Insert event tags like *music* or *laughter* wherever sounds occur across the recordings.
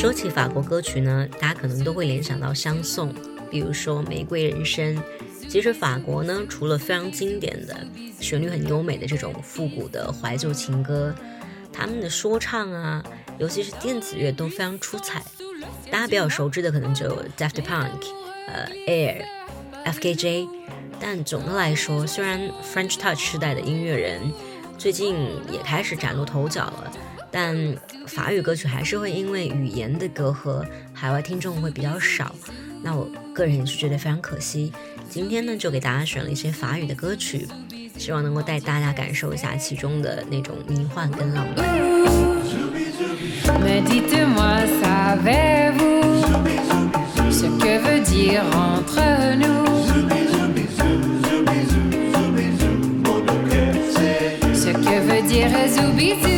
说起法国歌曲呢，大家可能都会联想到相送，比如说《玫瑰人生》。其实法国呢，除了非常经典的、旋律很优美的这种复古的怀旧情歌，他们的说唱啊，尤其是电子乐都非常出彩。大家比较熟知的可能就 Daft Punk、呃 Air、F.K.J。但总的来说，虽然 French Touch 时代的音乐人最近也开始崭露头角了。但法语歌曲还是会因为语言的隔阂，海外听众会比较少。那我个人也是觉得非常可惜。今天呢，就给大家选了一些法语的歌曲，希望能够带大家感受一下其中的那种迷幻跟浪漫。je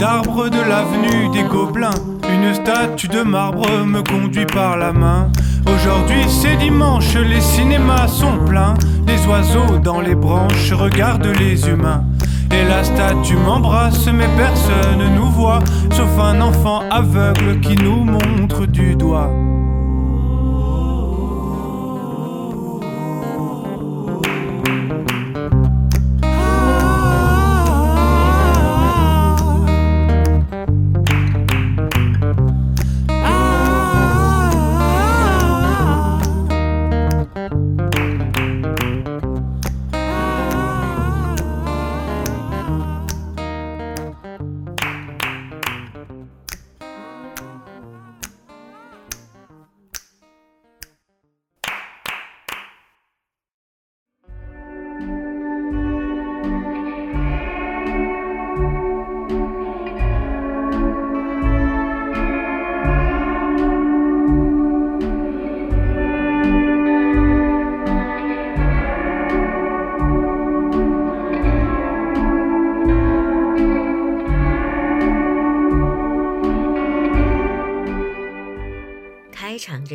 d'arbres de l'avenue des Gobelins. Une statue de marbre me conduit par la main. Aujourd'hui c'est dimanche, les cinémas sont pleins. Les oiseaux dans les branches regardent les humains. Et la statue m'embrasse, mais personne nous voit, sauf un enfant aveugle qui nous montre du doigt.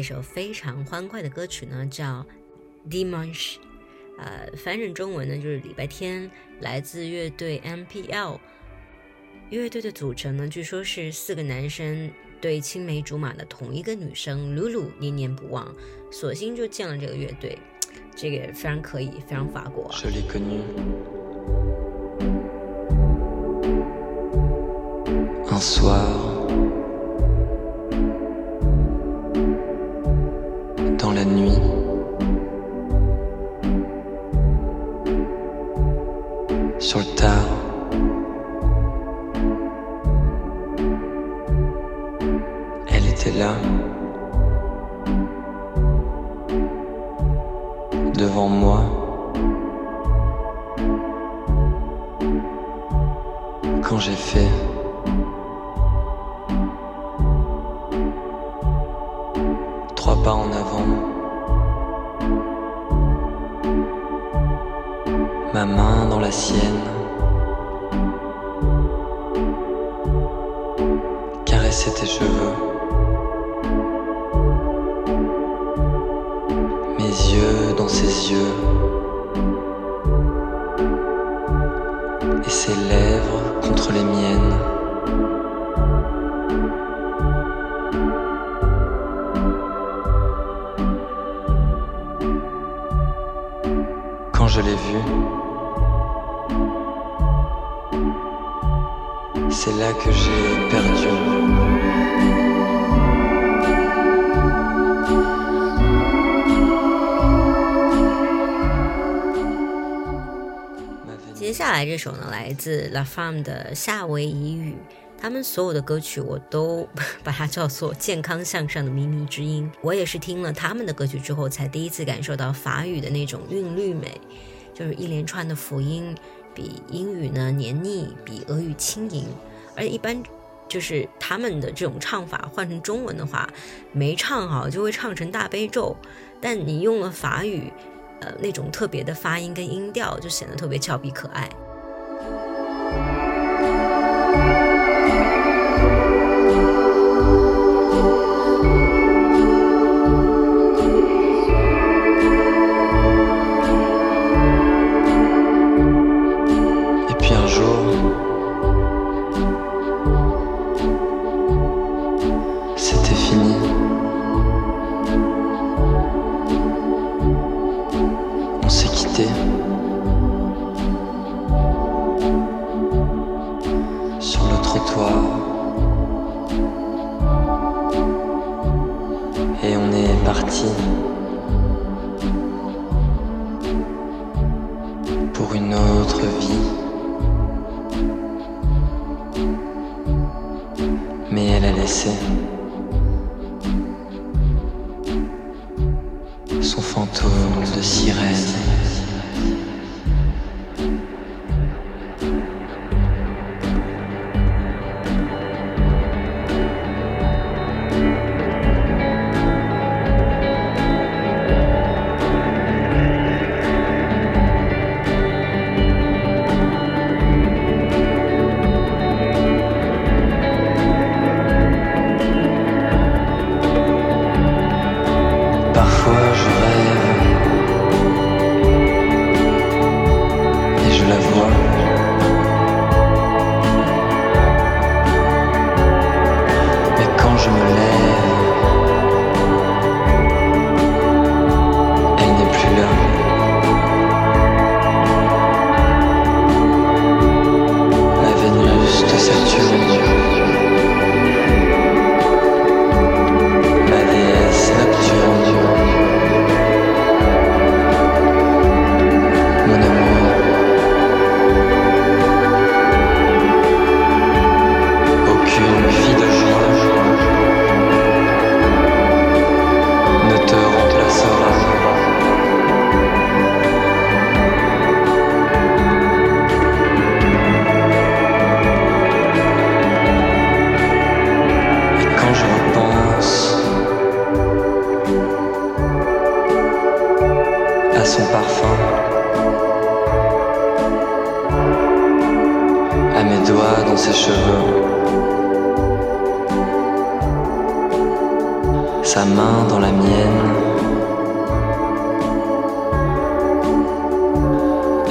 一首非常欢快的歌曲呢，叫《Dimanche》，呃，翻译成中文呢就是礼拜天。来自乐队 MPL，乐队的组成呢，据说是四个男生对青梅竹马的同一个女生露露念念不忘，索性就建了这个乐队。这个非常可以，非常法国。la Mes yeux dans ses yeux. Et ses lèvres contre les miennes. Quand je l'ai vu, c'est là que j'ai perdu. 下来这首呢，来自 La Femme 的夏威夷语。他们所有的歌曲我都 *laughs* 把它叫做健康向上的靡靡之音。我也是听了他们的歌曲之后，才第一次感受到法语的那种韵律美，就是一连串的辅音，比英语呢黏腻，比俄语轻盈。而且一般就是他们的这种唱法换成中文的话，没唱好就会唱成大悲咒，但你用了法语，呃，那种特别的发音跟音调就显得特别俏皮可爱。sin. Main dans la mienne,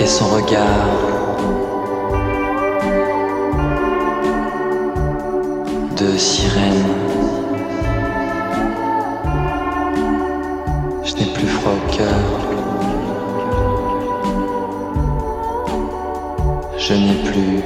et son regard de sirène. Je n'ai plus froid au cœur. Je n'ai plus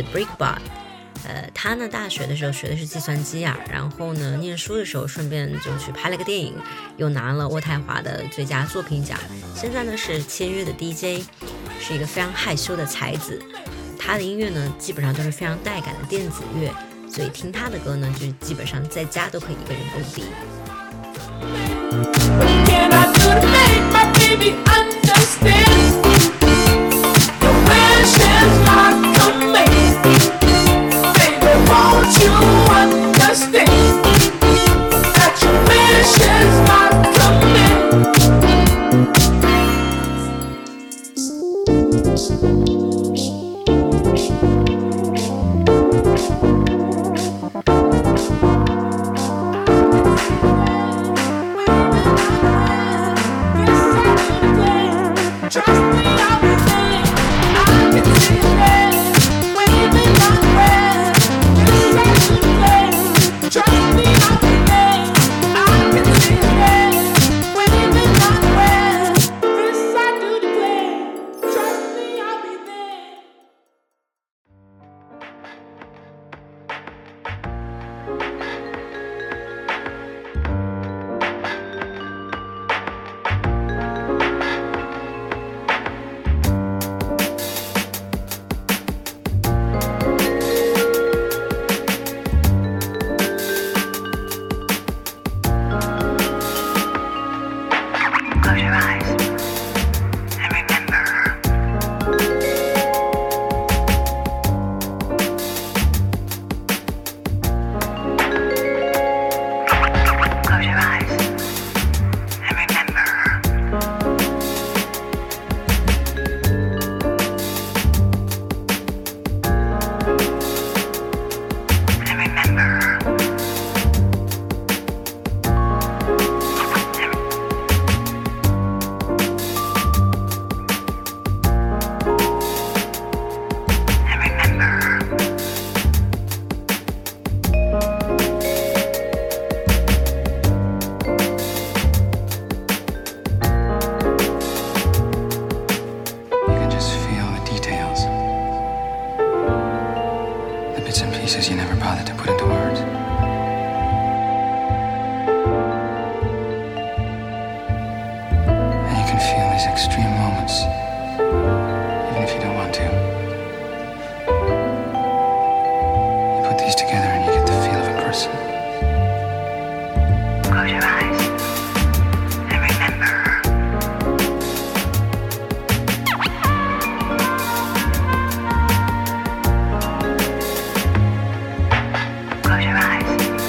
Brickbot。呃，他呢大学的时候学的是计算机啊，然后呢念书的时候顺便就去拍了个电影，又拿了渥太华的最佳作品奖。现在呢是签约的 DJ，是一个非常害羞的才子。他的音乐呢基本上都是非常带感的电子乐，所以听他的歌呢就基本上在家都可以一个人蹦迪。Can I do to make my baby understand? Close your eyes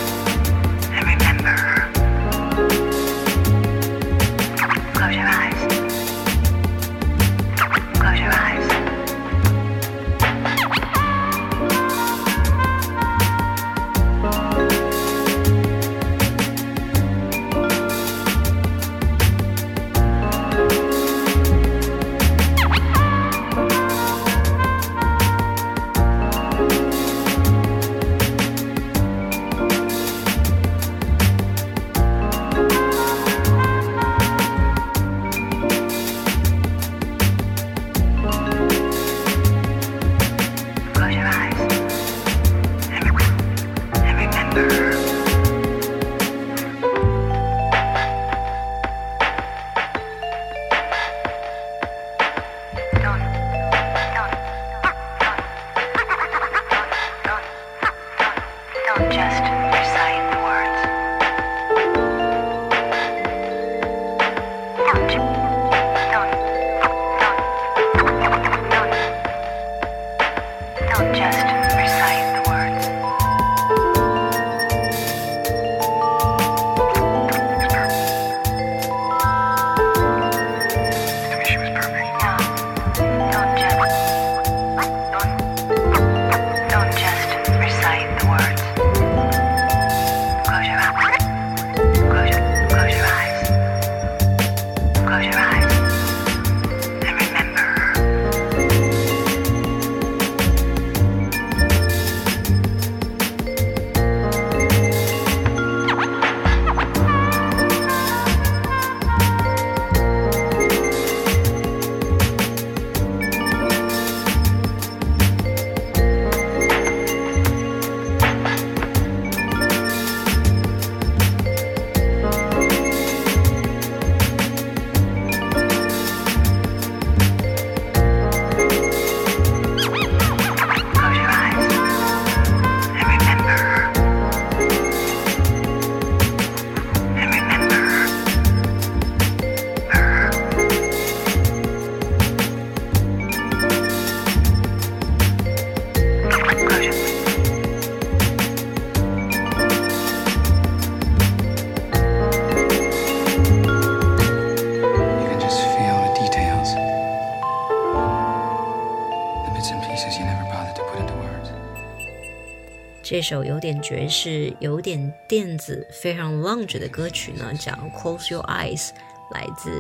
首有点爵士、有点电子、非常 lounge 的歌曲呢，叫《Close Your Eyes》，来自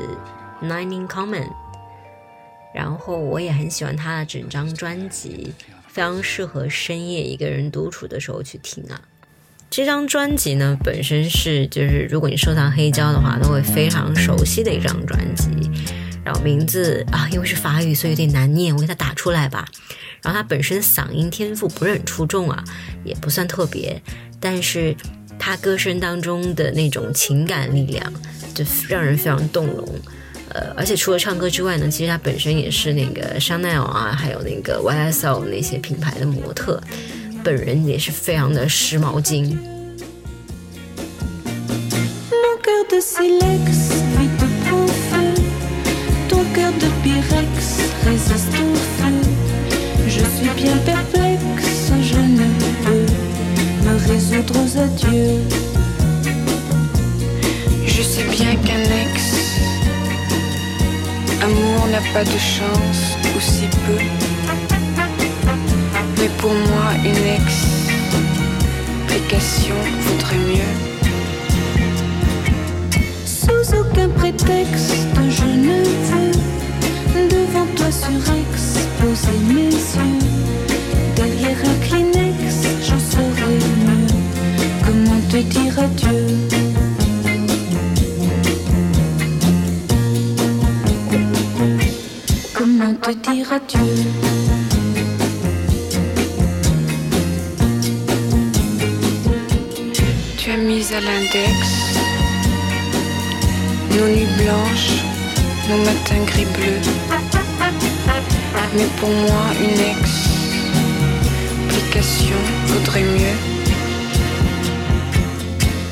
Nine in Common。然后我也很喜欢他的整张专辑，非常适合深夜一个人独处的时候去听啊。这张专辑呢，本身是就是如果你收藏黑胶的话，都会非常熟悉的一张专辑。然后名字啊，因为是法语，所以有点难念，我给它打出来吧。然后他本身嗓音天赋不是很出众啊，也不算特别，但是他歌声当中的那种情感力量，就让人非常动容。呃，而且除了唱歌之外呢，其实他本身也是那个香奈儿啊，还有那个 YSL 那些品牌的模特，本人也是非常的时髦精。Résiste au feu. Je suis bien perplexe, je ne peux me résoudre aux adieux. Je sais bien qu'un ex amour n'a pas de chance, ou si peu. Mais pour moi, une explication vaudrait mieux. Sous aucun prétexte, je ne veux devant toi surex poser mes yeux. Derrière un Kleenex, j'en saurais mieux. Comment te dire adieu? Comment te dire adieu? Tu as mis à l'index nos nuits blanches nos matins gris-bleus. Mais pour moi, une explication vaudrait mieux.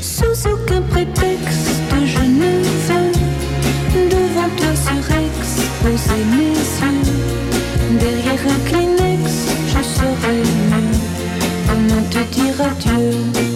Sous aucun prétexte, je ne veux devant toi surexposer mes yeux. Derrière un Kleenex, je serai mieux. Comment te dire adieu?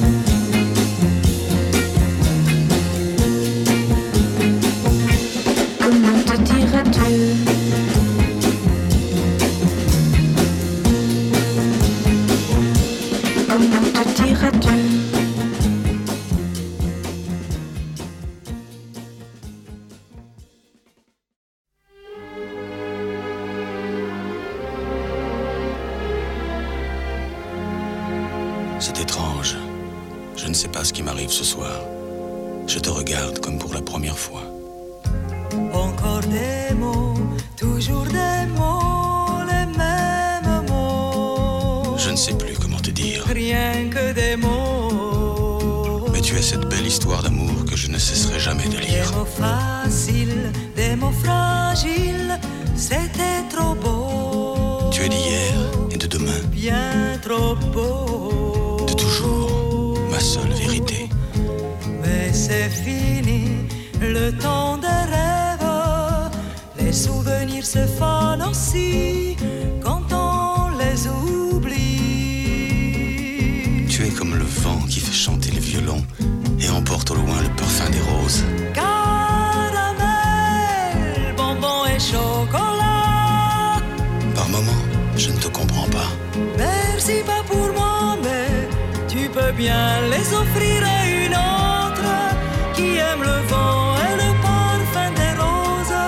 Tu es cette belle histoire d'amour que je ne cesserai jamais de Des lire. mots faciles, des mots fragiles, c'était trop beau. Tu es d'hier et de demain, Bien trop beau. de toujours, ma seule vérité. Mais c'est fini, le temps des rêves. Les souvenirs se fanent aussi quand on les oublie. Tu es comme le vent qui fait chanter les violons au loin le parfum des roses. Caramel, bonbon et chocolat. Par moments, je ne te comprends pas. Merci pas pour moi, mais tu peux bien les offrir à une autre qui aime le vent et le parfum des roses.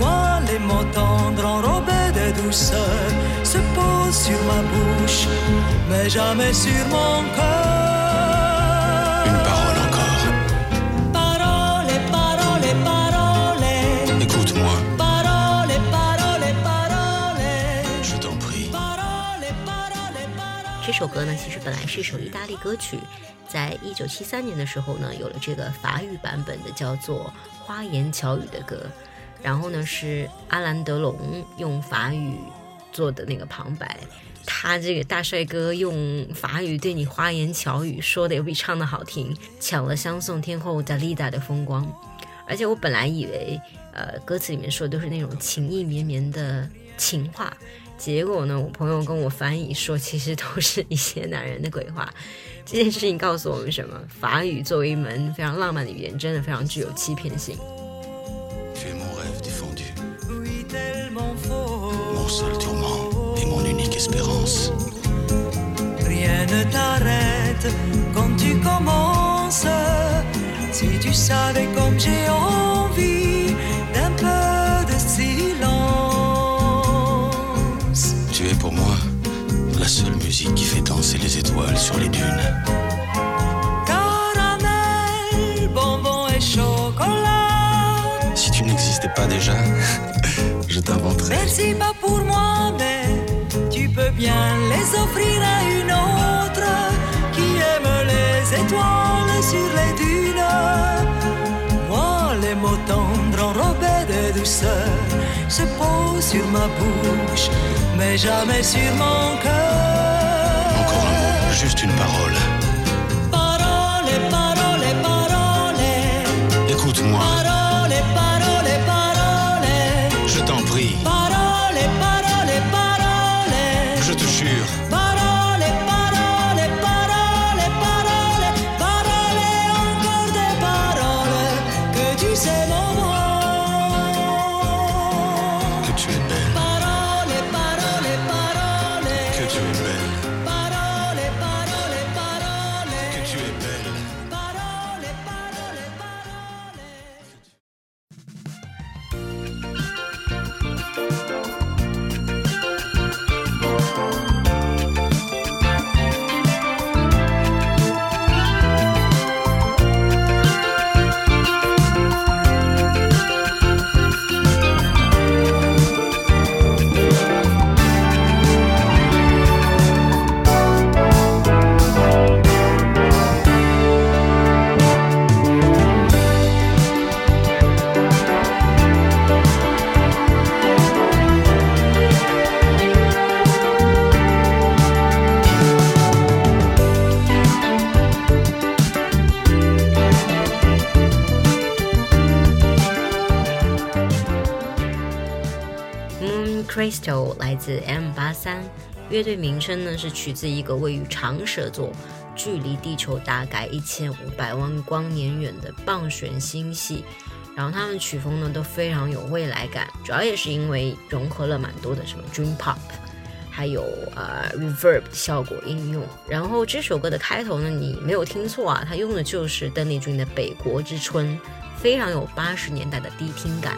Moi, les mots tendres enrobés de douceur se posent sur ma bouche, mais jamais sur mon cœur. 首歌呢，其实本来是一首意大利歌曲，在一九七三年的时候呢，有了这个法语版本的，叫做《花言巧语》的歌。然后呢，是阿兰德龙用法语做的那个旁白，他这个大帅哥用法语对你花言巧语，说的又比唱的好听，抢了相送天后达丽达的风光。而且我本来以为，呃，歌词里面说的都是那种情意绵绵的情话，结果呢，我朋友跟我翻译说，其实都是一些男人的鬼话。*laughs* 这件事情告诉我们什么？法语作为一门非常浪漫的语言，真的非常具有欺骗性。Musique qui fait danser les étoiles sur les dunes. Caramel, bonbon et chocolat. Si tu n'existais pas déjà, *laughs* je t'inventerais. Merci pas pour moi, mais tu peux bien les offrir à une autre qui aime les étoiles sur les dunes. Moi, les mots tendres enrobés de douceur se posent sur ma bouche, mais jamais sur mon cœur. Juste une parole. Parole, parole, parole. Écoute-moi, Parole, parole, parole. je t'en prie, 自 M 八三，乐队名称呢是取自一个位于长蛇座、距离地球大概一千五百万光年远的棒旋星系。然后他们曲风呢都非常有未来感，主要也是因为融合了蛮多的什么 Dream Pop，还有呃 Reverb 效果应用。然后这首歌的开头呢，你没有听错啊，它用的就是邓丽君的《北国之春》，非常有八十年代的低听感。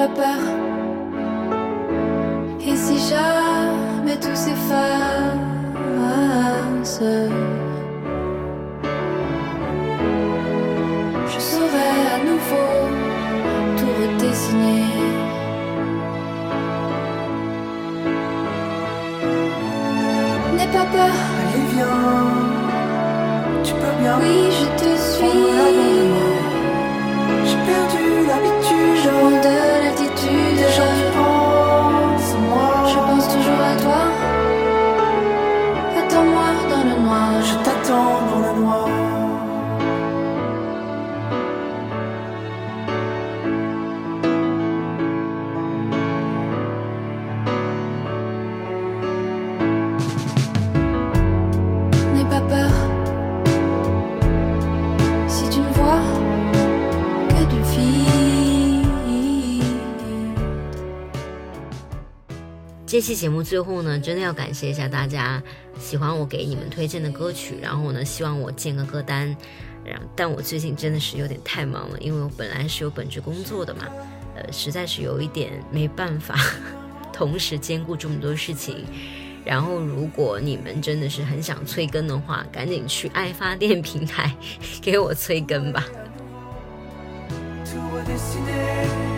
Pas peur. Et si jamais tout s'efface, je saurai à nouveau tout redessiner. N'aie pas peur. Allez, viens. Tu peux bien. Oui, je 这期节目最后呢，真的要感谢一下大家喜欢我给你们推荐的歌曲，然后呢，希望我建个歌单。然，但我最近真的是有点太忙了，因为我本来是有本职工作的嘛，呃，实在是有一点没办法 *laughs* 同时兼顾这么多事情。然后，如果你们真的是很想催更的话，赶紧去爱发电平台 *laughs* 给我催更吧。To a